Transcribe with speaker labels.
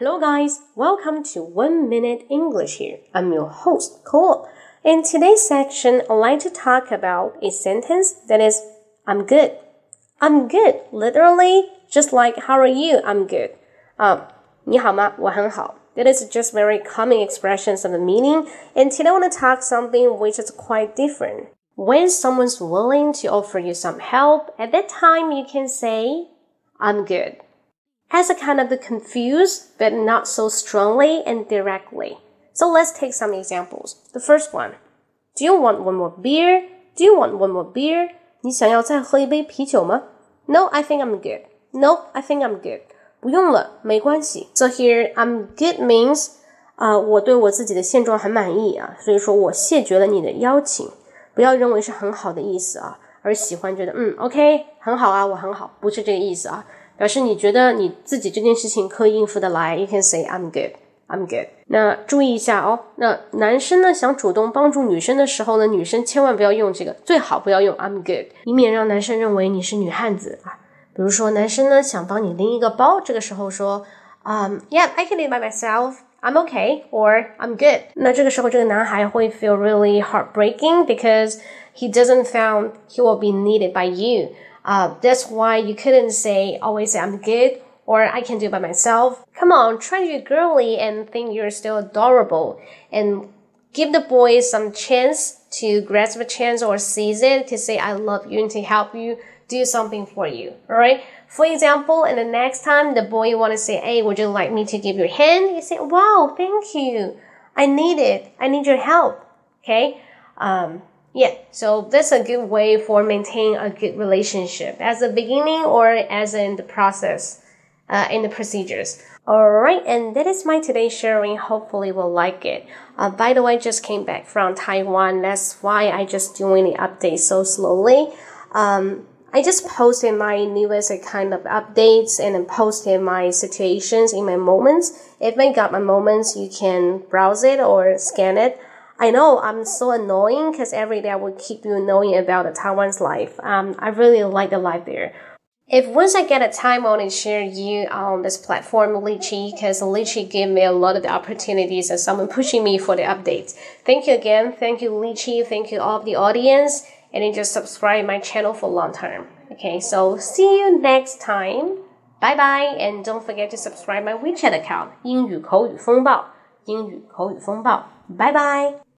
Speaker 1: Hello, guys. Welcome to One Minute English here. I'm your host, Cole. In today's section, I'd like to talk about a sentence that is, I'm good. I'm good. Literally, just like, how are you? I'm good. Um, 你好吗?我很好. That is just very common expressions of the meaning. And today I want to talk something which is quite different. When someone's willing to offer you some help, at that time you can say, I'm good as a kind of confused, but not so strongly and directly. So let's take some examples. The first one. Do you want one more beer? Do you want one more beer? 你想要再喝一杯啤酒吗? No, I think I'm good. No, I think I'm good. 不用了，没关系。So here, I'm good means 啊、uh,，我对我自己的现状很满意啊，所以说我谢绝了你的邀请。不要认为是很好的意思啊，而喜欢觉得嗯，OK，很好啊，我很好，不是这个意思啊。 表示你觉得你自己这件事情可以应付得来，you can say I'm good, I'm good。那注意一下哦，那男生呢想主动帮助女生的时候呢，女生千万不要用这个，最好不要用 I'm good，以免让男生认为你是女汉子啊。比如说男生呢想帮你拎一个包，这个时候说，嗯，Yeah, I can do it by myself. I'm okay or I'm good. 那这个时候这个男孩会 feel really heartbreaking because he doesn't found he will be needed by you. Uh, that's why you couldn't say always say I'm good or I can do it by myself. Come on, try to be girly and think you're still adorable and give the boy some chance to grasp a chance or seize it to say I love you and to help you do something for you. All right. For example, and the next time the boy want to say, "Hey, would you like me to give you a hand?" You say, "Wow, thank you. I need it. I need your help." Okay. Um, yeah, so that's a good way for maintaining a good relationship as a beginning or as in the process, uh, in the procedures. Alright, and that is my today's sharing. Hopefully will like it. Uh, by the way, I just came back from Taiwan. That's why I just doing the update so slowly. Um, I just posted my newest kind of updates and then posted my situations in my moments. If I got my moments, you can browse it or scan it. I know I'm so annoying because every day I will keep you knowing about the Taiwan's life. Um, I really like the life there. If once I get a time, I want to share you on this platform, Lychee, because Lychee gave me a lot of the opportunities and someone pushing me for the updates. Thank you again. Thank you, Lychee. Thank you all of the audience. And then just subscribe my channel for long term. Okay, so see you next time. Bye bye. And don't forget to subscribe my WeChat account, 英语口语风暴。 英语口语风暴。拜拜。